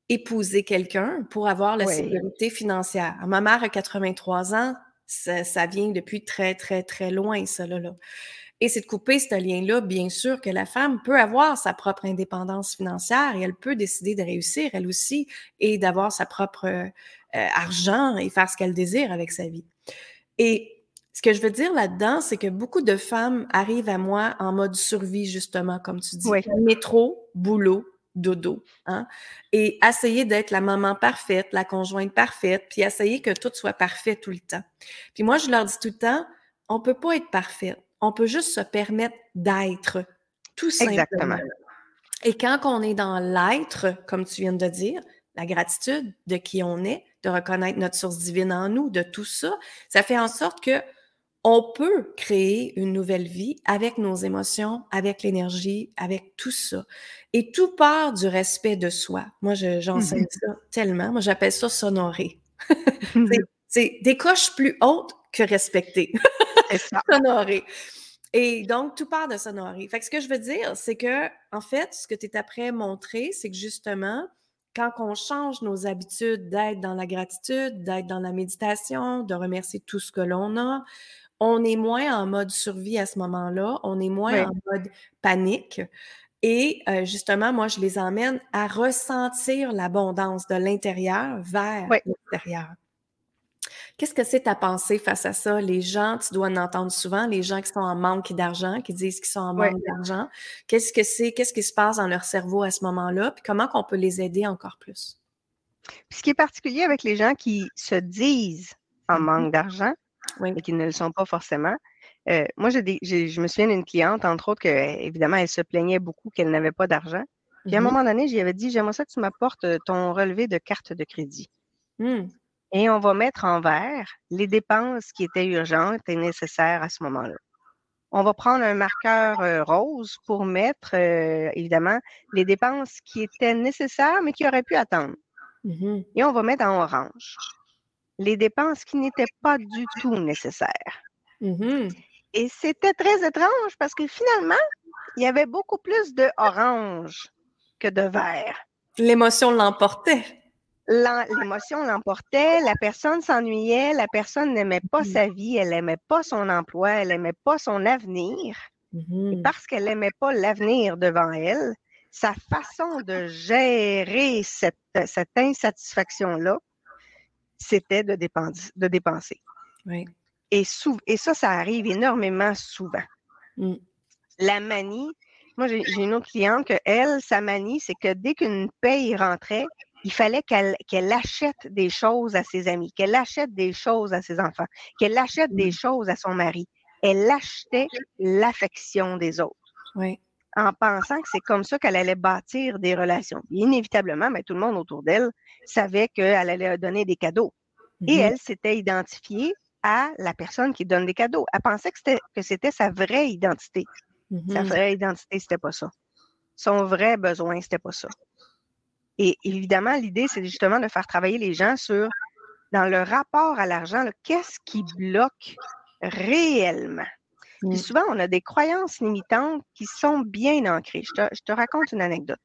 S1: épouser quelqu'un pour avoir la sécurité financière. Ma mère a 83 ans, ça, vient depuis très, très, très loin, ça, là. Et c'est de couper ce lien-là, bien sûr, que la femme peut avoir sa propre indépendance financière et elle peut décider de réussir, elle aussi, et d'avoir sa propre euh, argent et faire ce qu'elle désire avec sa vie. Et ce que je veux dire là-dedans, c'est que beaucoup de femmes arrivent à moi en mode survie, justement, comme tu dis. Métro, boulot, dodo. Hein? Et essayer d'être la maman parfaite, la conjointe parfaite, puis essayer que tout soit parfait tout le temps. Puis moi, je leur dis tout le temps, on peut pas être parfaite. On peut juste se permettre d'être, tout simplement. Exactement. Et quand on est dans l'être, comme tu viens de dire, la gratitude de qui on est, de reconnaître notre source divine en nous, de tout ça, ça fait en sorte que on peut créer une nouvelle vie avec nos émotions, avec l'énergie, avec tout ça. Et tout part du respect de soi. Moi, j'enseigne mm-hmm. ça tellement. Moi, j'appelle ça sonorer. c'est des coches plus hautes que respecter. sonorer. Et donc, tout part de sonorer. Fait que ce que je veux dire, c'est que, en fait, ce que tu es après montrer, c'est que justement, quand on change nos habitudes d'être dans la gratitude, d'être dans la méditation, de remercier tout ce que l'on a, on est moins en mode survie à ce moment-là, on est moins en mode panique. Et euh, justement, moi, je les emmène à ressentir l'abondance de l'intérieur vers l'extérieur. Qu'est-ce que c'est ta pensée face à ça? Les gens, tu dois en entendre souvent, les gens qui sont en manque d'argent, qui disent qu'ils sont en manque d'argent. Qu'est-ce que c'est? Qu'est-ce qui se passe dans leur cerveau à ce moment-là? Puis comment on peut les aider encore plus?
S2: ce qui est particulier avec les gens qui se disent en mmh manque d'argent, oui. mais qui ne le sont pas forcément. Euh, moi, j'ai je me souviens d'une cliente, entre autres, que, évidemment, elle se plaignait beaucoup qu'elle n'avait pas d'argent. Puis à un mmh moment donné, j'y avais dit J'aimerais ça que tu m'apportes euh, ton relevé de carte de crédit. Mmh. Et on va mettre en vert les dépenses qui étaient urgentes et nécessaires à ce moment-là. On va prendre un marqueur euh, rose pour mettre, évidemment, les dépenses qui étaient nécessaires, mais qui auraient pu attendre. Mmh et on va mettre en orange les dépenses qui n'étaient pas du tout nécessaires. Mmh Et c'était très étrange parce que finalement, il y avait beaucoup plus de orange que de vert.
S1: L'émotion l'emportait.
S2: L'émotion l'emportait, la personne s'ennuyait, la personne n'aimait pas mmh. sa vie, elle n'aimait pas son emploi, elle n'aimait pas son avenir. Mmh Et parce qu'elle n'aimait pas l'avenir devant elle, sa façon de gérer cette, cette insatisfaction-là, c'était de, de dépenser. Et, et ça, ça arrive énormément souvent. Mm. La manie, moi, j'ai une autre cliente que elle, sa manie, c'est que dès qu'une paye rentrait, il fallait qu'elle achète des choses à ses amis, qu'elle achète des choses à ses enfants, qu'elle achète des mm. choses à son mari. Elle achetait l'affection des autres. En pensant que c'est comme ça qu'elle allait bâtir des relations. inévitablement, mais tout le monde autour d'elle savait qu'elle allait donner des cadeaux. Et mm-hmm. elle s'était identifiée à la personne qui donne des cadeaux. Elle pensait que c'était sa vraie identité. Sa mm-hmm. vraie identité, c'était pas ça. Son vrai besoin, c'était pas ça. Et évidemment, l'idée, c'est justement de faire travailler les gens sur, dans le rapport à l'argent, qu'est-ce qui bloque réellement? Puis mm. souvent, on a des croyances limitantes qui sont bien ancrées. je te raconte une anecdote.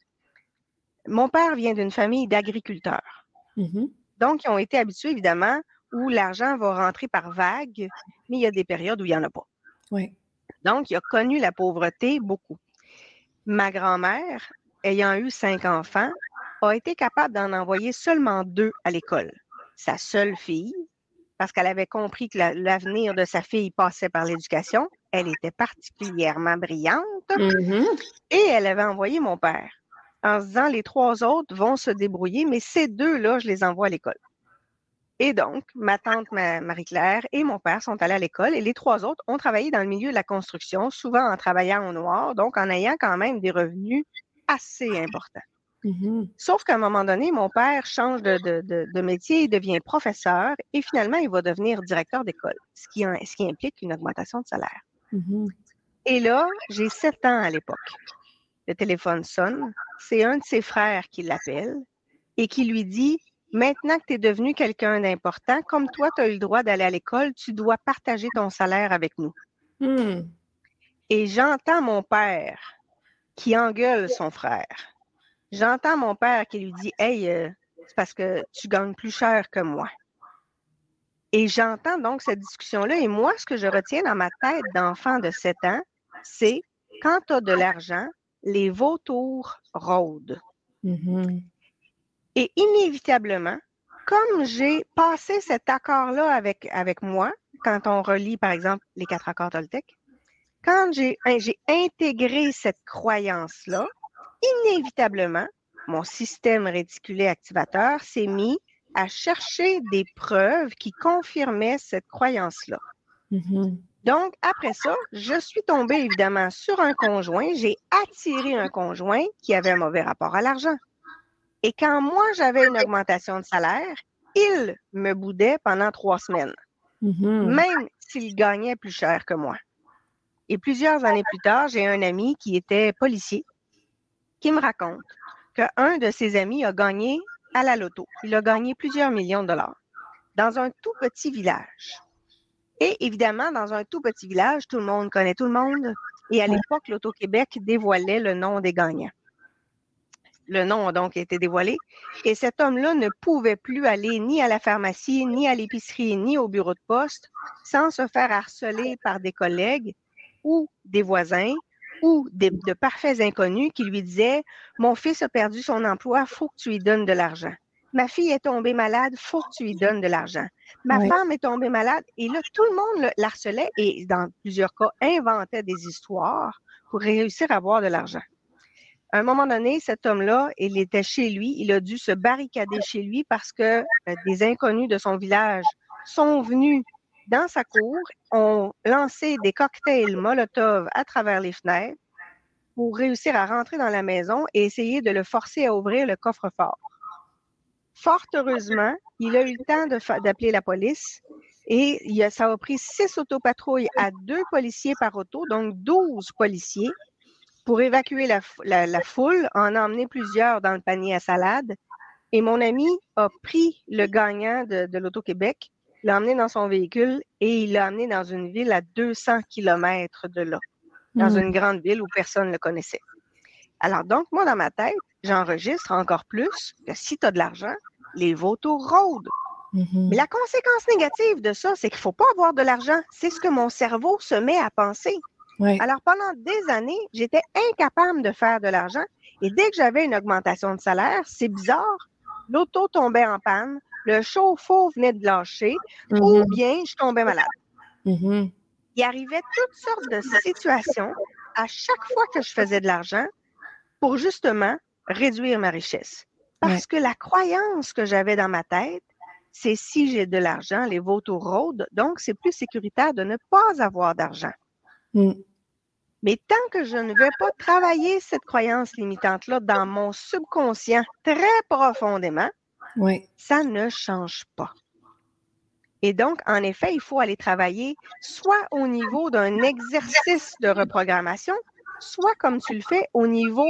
S2: Mon père vient d'une famille d'agriculteurs. Mm-hmm. Donc, ils ont été habitués, évidemment, où l'argent va rentrer par vagues, mais il y a des périodes où il n'y en a pas.
S1: Oui.
S2: Donc, il a connu la pauvreté beaucoup. Ma grand-mère, ayant eu cinq enfants, a été capable d'en envoyer seulement deux à l'école. Sa seule fille, parce qu'elle avait compris que l'avenir de sa fille passait par l'éducation. Elle était particulièrement brillante mm-hmm. et elle avait envoyé mon père en se disant les trois autres vont se débrouiller, mais ces deux-là, je les envoie à l'école. Et donc, ma tante Marie-Claire et mon père sont allés à l'école et les trois autres ont travaillé dans le milieu de la construction, souvent en travaillant au noir, donc en ayant quand même des revenus assez importants. Mm-hmm. Sauf qu'à un moment donné, mon père change de, métier, il devient professeur et finalement, il va devenir directeur d'école, ce qui, ce qui implique une augmentation de salaire. Mm-hmm. Et là, j'ai sept ans à l'époque. Le téléphone sonne. C'est un de ses frères qui l'appelle et qui lui dit Maintenant que tu es devenu quelqu'un d'important, comme toi, tu as eu le droit d'aller à l'école, tu dois partager ton salaire avec nous. Mm. Et j'entends mon père qui engueule son frère. J'entends mon père qui lui dit Hey, euh, c'est parce que tu gagnes plus cher que moi. Et j'entends donc cette discussion-là. Et moi, ce que je retiens dans ma tête d'enfant de 7 ans, c'est quand tu as de l'argent, les vautours rôdent. Mm-hmm. Et inévitablement, comme j'ai passé cet accord-là avec, avec moi, quand on relit, par exemple, les quatre accords Toltec, quand j'ai intégré cette croyance-là, inévitablement, mon système réticulé activateur s'est mis à chercher des preuves qui confirmaient cette croyance-là. Mm-hmm. Donc, après ça, je suis tombée évidemment sur un conjoint. J'ai attiré un conjoint qui avait un mauvais rapport à l'argent. Et quand moi, j'avais une augmentation de salaire, il me boudait pendant trois semaines, mm-hmm. même s'il gagnait plus cher que moi. Et plusieurs années plus tard, j'ai un ami qui était policier qui me raconte qu'un de ses amis a gagné à la loto. Il a gagné plusieurs millions de dollars dans un tout petit village. Et évidemment, dans un tout petit village, tout le monde connaît tout le monde. Et à l'époque, l'Auto-Québec dévoilait le nom des gagnants. Le nom a donc été dévoilé. Et cet homme-là ne pouvait plus aller ni à la pharmacie, ni à l'épicerie, ni au bureau de poste sans se faire harceler par des collègues ou des voisins ou de parfaits inconnus qui lui disaient Mon fils a perdu son emploi, faut que tu lui donnes de l'argent. Ma fille est tombée malade, faut que tu lui donnes de l'argent. Ma femme est tombée malade. Et là, tout le monde l'harcelait et, dans plusieurs cas, inventait des histoires pour réussir à avoir de l'argent. À un moment donné, cet homme-là, il était chez lui, il a dû se barricader chez lui parce que euh, des inconnus de son village sont venus dans sa cour, ont lancé des cocktails Molotov à travers les fenêtres pour réussir à rentrer dans la maison et essayer de le forcer à ouvrir le coffre-fort. Fort heureusement, il a eu le temps d'appeler la police et ça a pris six autopatrouilles à deux policiers par auto, donc douze policiers, pour évacuer la, foule, en emmener plusieurs dans le panier à salade. Et mon ami a pris le gagnant de, de l'Auto-Québec l'a emmené dans son véhicule et il l'a amené dans une ville à 200 kilomètres de là, dans hmm. une grande ville où personne ne le connaissait. Alors donc, moi, dans ma tête, j'enregistre encore plus que si tu as de l'argent, les vautours rôdent. Mm-hmm. Mais la conséquence négative de ça, c'est qu'il ne faut pas avoir de l'argent. C'est ce que mon cerveau se met à penser. Alors, pendant des années, j'étais incapable de faire de l'argent. Et dès que j'avais une augmentation de salaire, c'est bizarre, l'auto tombait en panne, le chauffe-eau venait de lâcher ou mm-hmm. bien je tombais malade. Mm-hmm. Il arrivait toutes sortes de situations à chaque fois que je faisais de l'argent pour justement réduire ma richesse. Parce que la croyance que j'avais dans ma tête, c'est si j'ai de l'argent, les vautours rôdent, donc c'est plus sécuritaire de ne pas avoir d'argent. Mm. Mais tant que je ne vais pas travailler cette croyance limitante-là dans mon subconscient très profondément, ça ne change pas. Et donc, en effet, il faut aller travailler soit au niveau d'un exercice de reprogrammation, soit comme tu le fais au niveau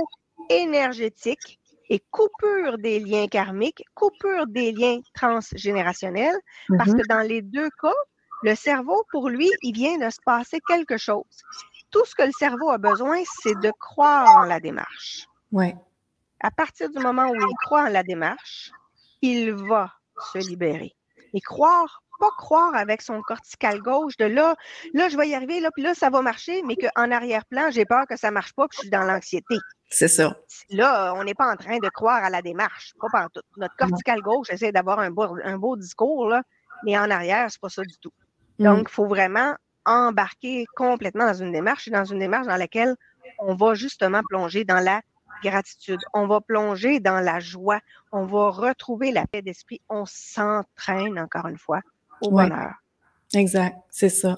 S2: énergétique et coupure des liens karmiques, coupure des liens transgénérationnels, parce mm-hmm. que dans les deux cas, le cerveau, pour lui, il vient de se passer quelque chose. Tout ce que le cerveau a besoin, c'est de croire en la démarche.
S1: Ouais.
S2: À partir du moment où il croit en la démarche, il va se libérer. Et croire, pas croire avec son cortical gauche de là, là, je vais y arriver, là, puis là, ça va marcher, mais qu'en arrière-plan, j'ai peur que ça marche pas, que je suis dans l'anxiété.
S1: C'est ça.
S2: Là, on n'est pas en train de croire à la démarche, pas partout. Notre cortical gauche essaie d'avoir un beau, un beau discours, là, mais en arrière, c'est pas ça du tout. Mm. Donc, il faut vraiment embarquer complètement dans une démarche, dans une démarche dans laquelle on va justement plonger dans la gratitude, on va plonger dans la joie, on va retrouver la paix d'esprit, on s'entraîne encore une fois au bonheur.
S1: Exact, c'est ça.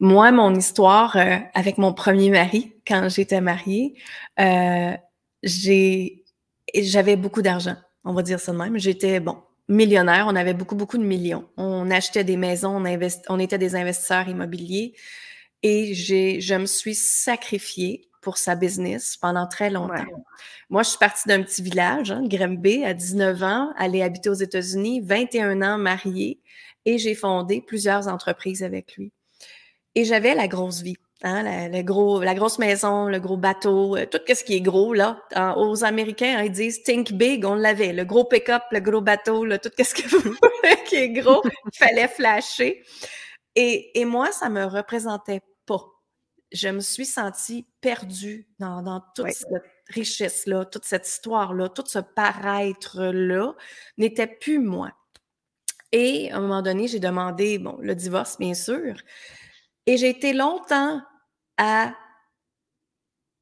S1: Moi, mon histoire euh, avec mon premier mari, quand j'étais mariée, euh, j'ai, j'avais beaucoup d'argent, on va dire ça de même. J'étais, bon, millionnaire, on avait beaucoup, beaucoup de millions. On achetait des maisons, on, on était des investisseurs immobiliers. Et j'ai, je me suis sacrifiée pour sa business pendant très longtemps. Moi, je suis partie d'un petit village, hein, Grimby, à 19 ans, aller habiter aux États-Unis, 21 ans mariée, et j'ai fondé plusieurs entreprises avec lui. Et j'avais la grosse vie. Hein, la, le gros, la grosse maison, le gros bateau, euh, tout ce qui est gros, là. aux Américains, hein, ils disent think big, on l'avait. Le gros pick-up, le gros bateau, là, tout ce qui est gros, il fallait flasher. Et, et moi, ça me représentait pas. Je me suis sentie perdue dans, dans toute cette richesse-là, toute cette histoire-là, tout ce paraître-là n'était plus moi. Et à un moment donné, j'ai demandé, bon, le divorce, bien sûr. Et j'ai été longtemps à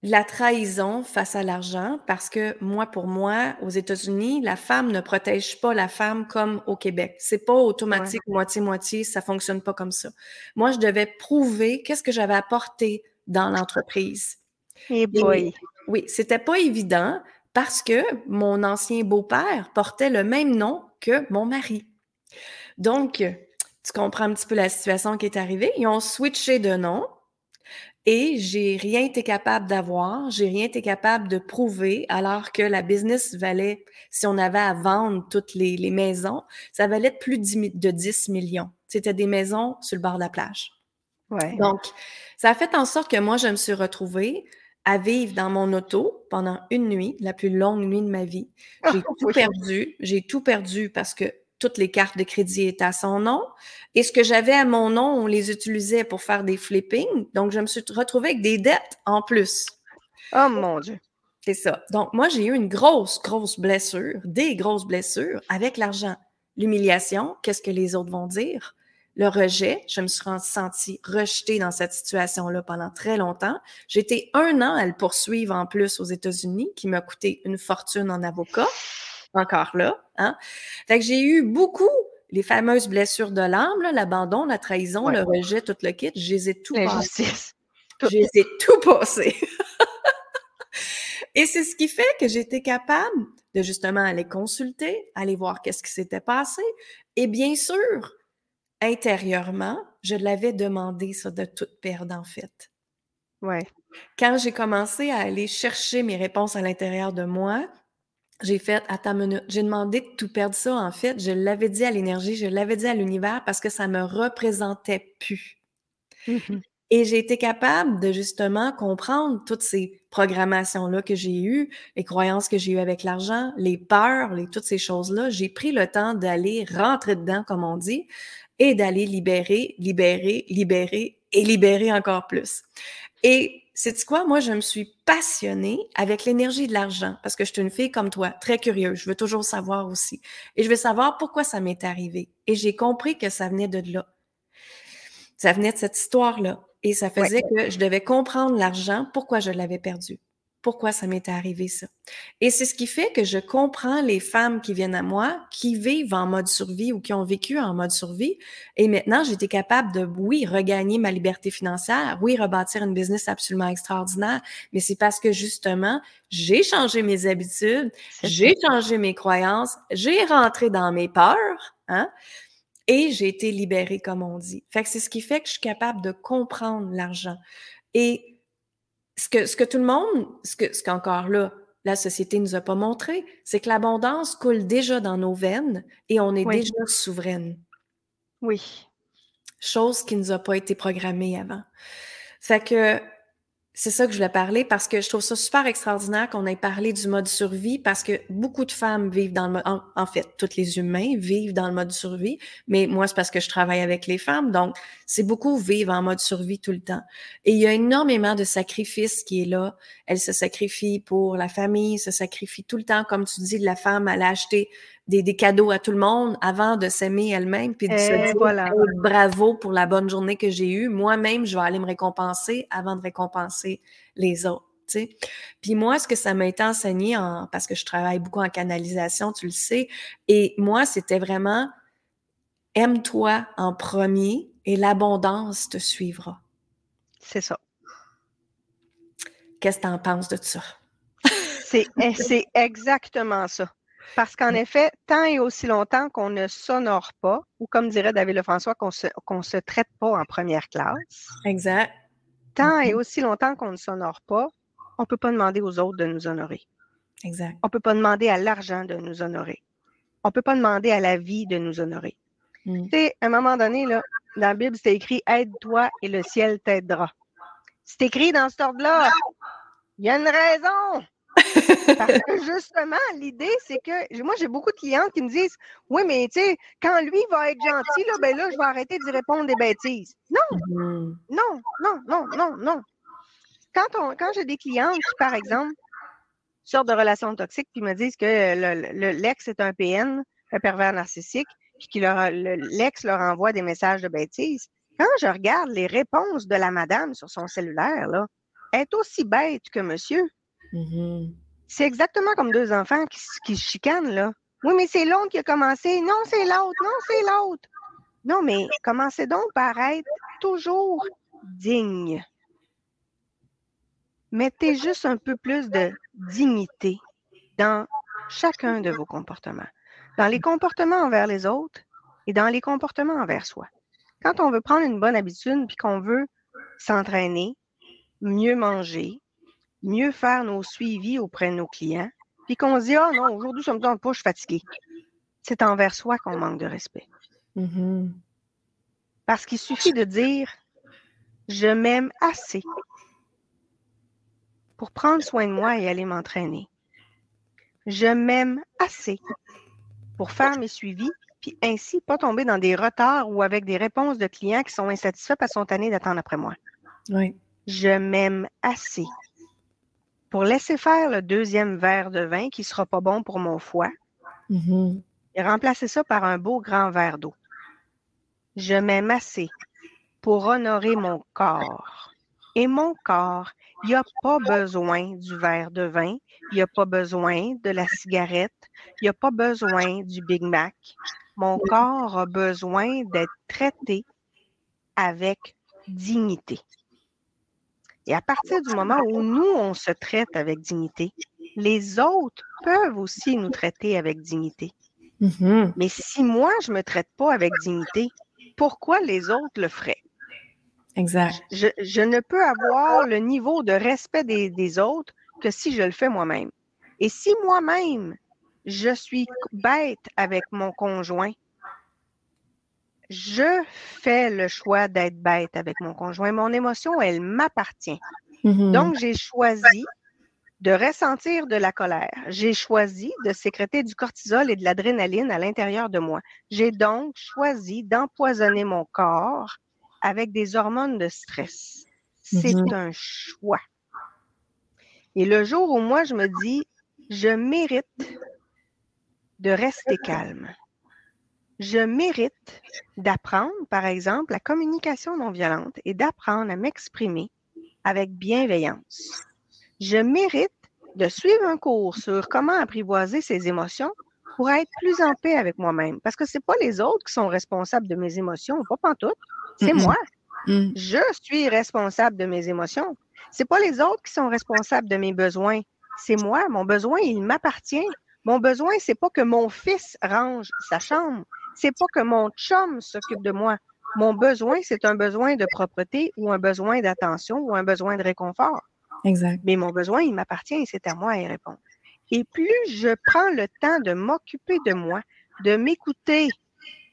S1: la trahison face à l'argent parce que moi, pour moi, aux États-Unis, la femme ne protège pas la femme comme au Québec. C'est pas automatique moitié-moitié, ça fonctionne pas comme ça. Moi, je devais prouver qu'est-ce que j'avais apporté dans l'entreprise.
S2: Eh Et
S1: oui, c'était pas évident parce que mon ancien beau-père portait le même nom que mon mari. Donc, tu comprends un petit peu la situation qui est arrivée. Ils ont switché de nom et j'ai rien été capable d'avoir, j'ai rien été capable de prouver, alors que la business valait, si on avait à vendre toutes les, maisons, ça valait plus de 10 millions. C'était des maisons sur le bord de la plage.
S2: Ouais.
S1: Donc, ça a fait en sorte que moi, je me suis retrouvée à vivre dans mon auto pendant une nuit, la plus longue nuit de ma vie. J'ai tout perdu. J'ai tout perdu parce que toutes les cartes de crédit étaient à son nom. Et ce que j'avais à mon nom, on les utilisait pour faire des flippings. Donc, je me suis retrouvée avec des dettes en plus.
S2: Oh mon Dieu.
S1: C'est ça. Donc, moi, j'ai eu une grosse, grosse blessure, des grosses blessures avec l'argent. L'humiliation, qu'est-ce que les autres vont dire? Le rejet, je me suis sentie rejetée dans cette situation-là pendant très longtemps. J'ai été un an à le poursuivre en plus aux États-Unis, qui m'a coûté une fortune en avocat encore là. Hein? Fait que j'ai eu beaucoup les fameuses blessures de l'âme, l'abandon, la trahison, le rejet, tout le kit, je les ai tout passées. Je les ai tout passés. Et c'est ce qui fait que j'étais capable de justement aller consulter, aller voir qu'est-ce qui s'était passé. Et bien sûr, intérieurement, je l'avais demandé ça de toute perdre en fait.
S2: Ouais.
S1: Quand j'ai commencé à aller chercher mes réponses à l'intérieur de moi, j'ai fait, à ta minute, j'ai demandé de tout perdre ça, en fait. Je l'avais dit à l'énergie, je l'avais dit à l'univers parce que ça me représentait plus. Mmh Et j'ai été capable de justement comprendre toutes ces programmations-là que j'ai eues, les croyances que j'ai eues avec l'argent, les peurs, les, toutes ces choses-là. J'ai pris le temps d'aller rentrer dedans, comme on dit, et d'aller libérer, libérer, libérer et libérer encore plus. Et c'est quoi? Moi, je me suis passionnée avec l'énergie de l'argent parce que je suis une fille comme toi, très curieuse. Je veux toujours savoir aussi. Et je veux savoir pourquoi ça m'est arrivé. Et j'ai compris que ça venait de là. Ça venait de cette histoire-là. Et ça faisait que je devais comprendre l'argent, pourquoi je l'avais perdu pourquoi ça m'était arrivé ça. Et c'est ce qui fait que je comprends les femmes qui viennent à moi, qui vivent en mode survie ou qui ont vécu en mode survie. Et maintenant, j'étais capable de, oui, regagner ma liberté financière, oui, rebâtir une business absolument extraordinaire, mais c'est parce que justement, j'ai changé mes habitudes, j'ai changé mes croyances, j'ai rentré dans mes peurs, hein, et j'ai été libérée, comme on dit. Fait que c'est ce qui fait que je suis capable de comprendre l'argent. Et ce que, ce que tout le monde, ce que, ce qu'encore là, la société nous a pas montré, c'est que l'abondance coule déjà dans nos veines et on est déjà souveraine.
S2: Oui.
S1: Chose qui ne nous a pas été programmée avant. Fait que c'est ça que je voulais parler parce que je trouve ça super extraordinaire qu'on ait parlé du mode survie parce que beaucoup de femmes vivent dans le mode, en, fait, tous les humains vivent dans le mode survie, mais moi, c'est parce que je travaille avec les femmes, donc c'est beaucoup vivre en mode survie tout le temps. Et il y a énormément de sacrifices qui est là. Elle se sacrifie pour la famille, se sacrifie tout le temps, comme tu dis, la femme, elle a acheté des, des, cadeaux à tout le monde avant de s'aimer elle-même, puis de se dire voilà. bravo pour la bonne journée que j'ai eue. Moi-même, je vais aller me récompenser avant de récompenser les autres. Puis moi, ce que ça m'a été enseigné, en, parce que je travaille beaucoup en canalisation, tu le sais, et moi, c'était vraiment aime-toi en premier et l'abondance te suivra.
S2: C'est ça.
S1: Qu'est-ce que tu en penses de ça?
S2: C'est exactement ça. Parce qu'en effet, tant et aussi longtemps qu'on ne s'honore pas, ou comme dirait David Lefrançois, qu'on se, qu'on se traite pas en première classe.
S1: Exact.
S2: Tant et mm-hmm. aussi longtemps qu'on ne s'honore pas, on ne peut pas demander aux autres de nous honorer.
S1: Exact.
S2: On ne peut pas demander à l'argent de nous honorer. On ne peut pas demander à la vie de nous honorer. Mm. Tu sais, à un moment donné, là, dans la Bible, c'est écrit Aide-toi et le ciel t'aidera. C'est écrit dans cet ordre-là. Il y a une raison. Parce que justement, l'idée, c'est que moi, j'ai beaucoup de clientes qui me disent Oui, mais tu sais, quand lui va être gentil, là, ben là, je vais arrêter d'y répondre des bêtises. Non, mm-hmm. non, non, non, non, non. Quand, on, quand j'ai des clientes qui, par exemple, sortent de relations toxiques puis me disent que l'ex est un PN, un pervers narcissique, puis que l'ex leur envoie des messages de bêtises, quand je regarde les réponses de la madame sur son cellulaire, là, elle est aussi bête que monsieur. Mm-hmm. C'est exactement comme deux enfants qui, qui se chicanent, là. Oui, mais c'est l'autre qui a commencé. Non, c'est l'autre. Non, c'est l'autre. Non, mais commencez donc par être toujours digne. Mettez juste un peu plus de dignité dans chacun de vos comportements. Dans les comportements envers les autres et dans les comportements envers soi. Quand on veut prendre une bonne habitude puis qu'on veut s'entraîner, mieux manger, mieux faire nos suivis auprès de nos clients, puis qu'on se dit, ah non, aujourd'hui, ça me tente pas, je suis fatigué. C'est envers soi qu'on manque de respect. Mm-hmm. Parce qu'il suffit de dire, je m'aime assez pour prendre soin de moi et aller m'entraîner. Je m'aime assez pour faire mes suivis, puis ainsi pas tomber dans des retards ou avec des réponses de clients qui sont insatisfaits parce qu'ils sont tannés d'attendre après moi.
S1: Oui.
S2: Je m'aime assez pour laisser faire le deuxième verre de vin qui ne sera pas bon pour mon foie mm-hmm. et remplacer ça par un beau grand verre d'eau. Je m'aime assez pour honorer mon corps. Et mon corps, il a pas besoin du verre de vin, il a pas besoin de la cigarette, il a pas besoin du Big Mac. Mon corps a besoin d'être traité avec dignité. Et à partir du moment où nous, on se traite avec dignité, les autres peuvent aussi nous traiter avec dignité. Mm-hmm. Mais si moi, je ne me traite pas avec dignité, pourquoi les autres le feraient?
S1: Exact.
S2: Je, ne peux avoir le niveau de respect des, des autres que si je le fais moi-même. Et si moi-même, je suis bête avec mon conjoint, je fais le choix d'être bête avec mon conjoint. Mon émotion, elle m'appartient. Mm-hmm. Donc, j'ai choisi de ressentir de la colère. J'ai choisi de sécréter du cortisol et de l'adrénaline à l'intérieur de moi. J'ai donc choisi d'empoisonner mon corps avec des hormones de stress. C'est mm-hmm. un choix. Et le jour où moi, je me dis, je mérite de rester calme je mérite d'apprendre, par exemple, la communication non violente et d'apprendre à m'exprimer avec bienveillance. Je mérite de suivre un cours sur comment apprivoiser ses émotions pour être plus en paix avec moi-même. Parce que ce n'est pas les autres qui sont responsables de mes émotions, pas pantoute, c'est moi. Mm. Je suis responsable de mes émotions. Ce n'est pas les autres qui sont responsables de mes besoins. C'est moi. Mon besoin, il m'appartient. Mon besoin, c'est pas que mon fils range sa chambre c'est pas que mon chum s'occupe de moi. Mon besoin, c'est un besoin de propreté ou un besoin d'attention ou un besoin de réconfort.
S1: Exact.
S2: Mais mon besoin, il m'appartient et c'est à moi à y répondre. Et plus je prends le temps de m'occuper de moi, de m'écouter,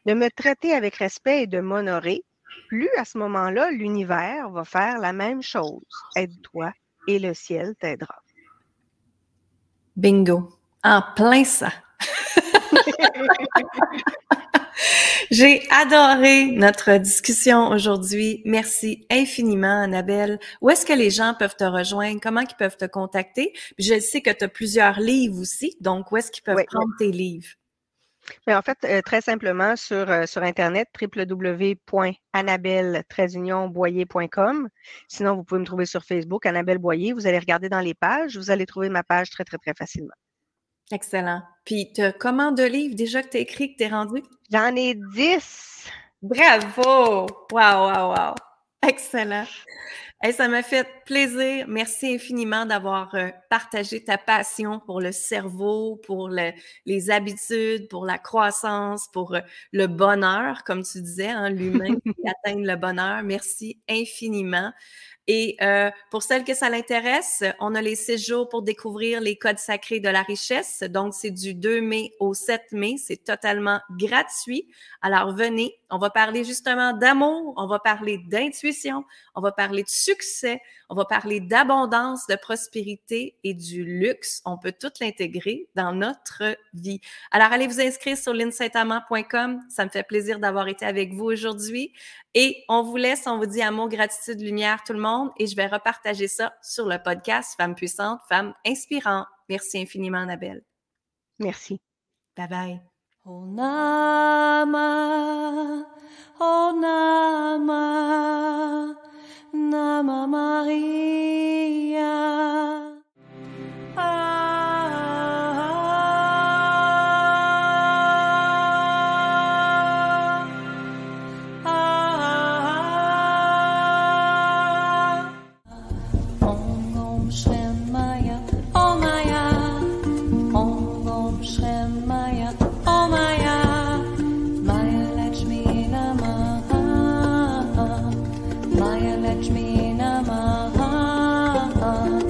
S2: de me traiter avec respect et de m'honorer, plus à ce moment-là, l'univers va faire la même chose. Aide-toi et le ciel t'aidera.
S1: Bingo. En plein ça. J'ai adoré notre discussion aujourd'hui. Merci infiniment, Annabelle. Où est-ce que les gens peuvent te rejoindre? Comment ils peuvent te contacter? je sais que tu as plusieurs livres aussi, donc où est-ce qu'ils peuvent prendre tes livres?
S2: Mais en fait, euh, très simplement sur, euh, sur Internet, www.annabelle-boyer.com. Sinon, vous pouvez me trouver sur Facebook, Annabelle Boyer. Vous allez regarder dans les pages, vous allez trouver ma page très, très, très facilement.
S1: Excellent. Puis, tu as comment de livres déjà que tu as écrit, que tu es rendu?
S2: J'en ai dix.
S1: Bravo! Wow, wow, wow. Excellent. ça m'a fait plaisir. Merci infiniment d'avoir euh, partagé ta passion pour le cerveau, pour les habitudes, pour la croissance, pour euh, le bonheur, comme tu disais, hein, l'humain qui atteint le bonheur. Merci infiniment. Et euh, pour celles que ça l'intéresse, on a les six jours pour découvrir les codes sacrés de la richesse. Donc, c'est du 2 mai au 7 mai. C'est totalement gratuit. Alors, venez. On va parler justement d'amour. On va parler d'intuition. On va parler de succès. On va parler d'abondance, de prospérité et du luxe. On peut tout l'intégrer dans notre vie. Alors, allez vous inscrire sur linsaintamant.com. Ça me fait plaisir d'avoir été avec vous aujourd'hui. Et on vous laisse, on vous dit amour, gratitude, lumière, tout le monde. Et je vais repartager ça sur le podcast Femmes puissantes, Femmes inspirantes. Merci infiniment, Annabelle.
S2: Merci.
S1: Bye bye.
S3: Nama Maria. Ah.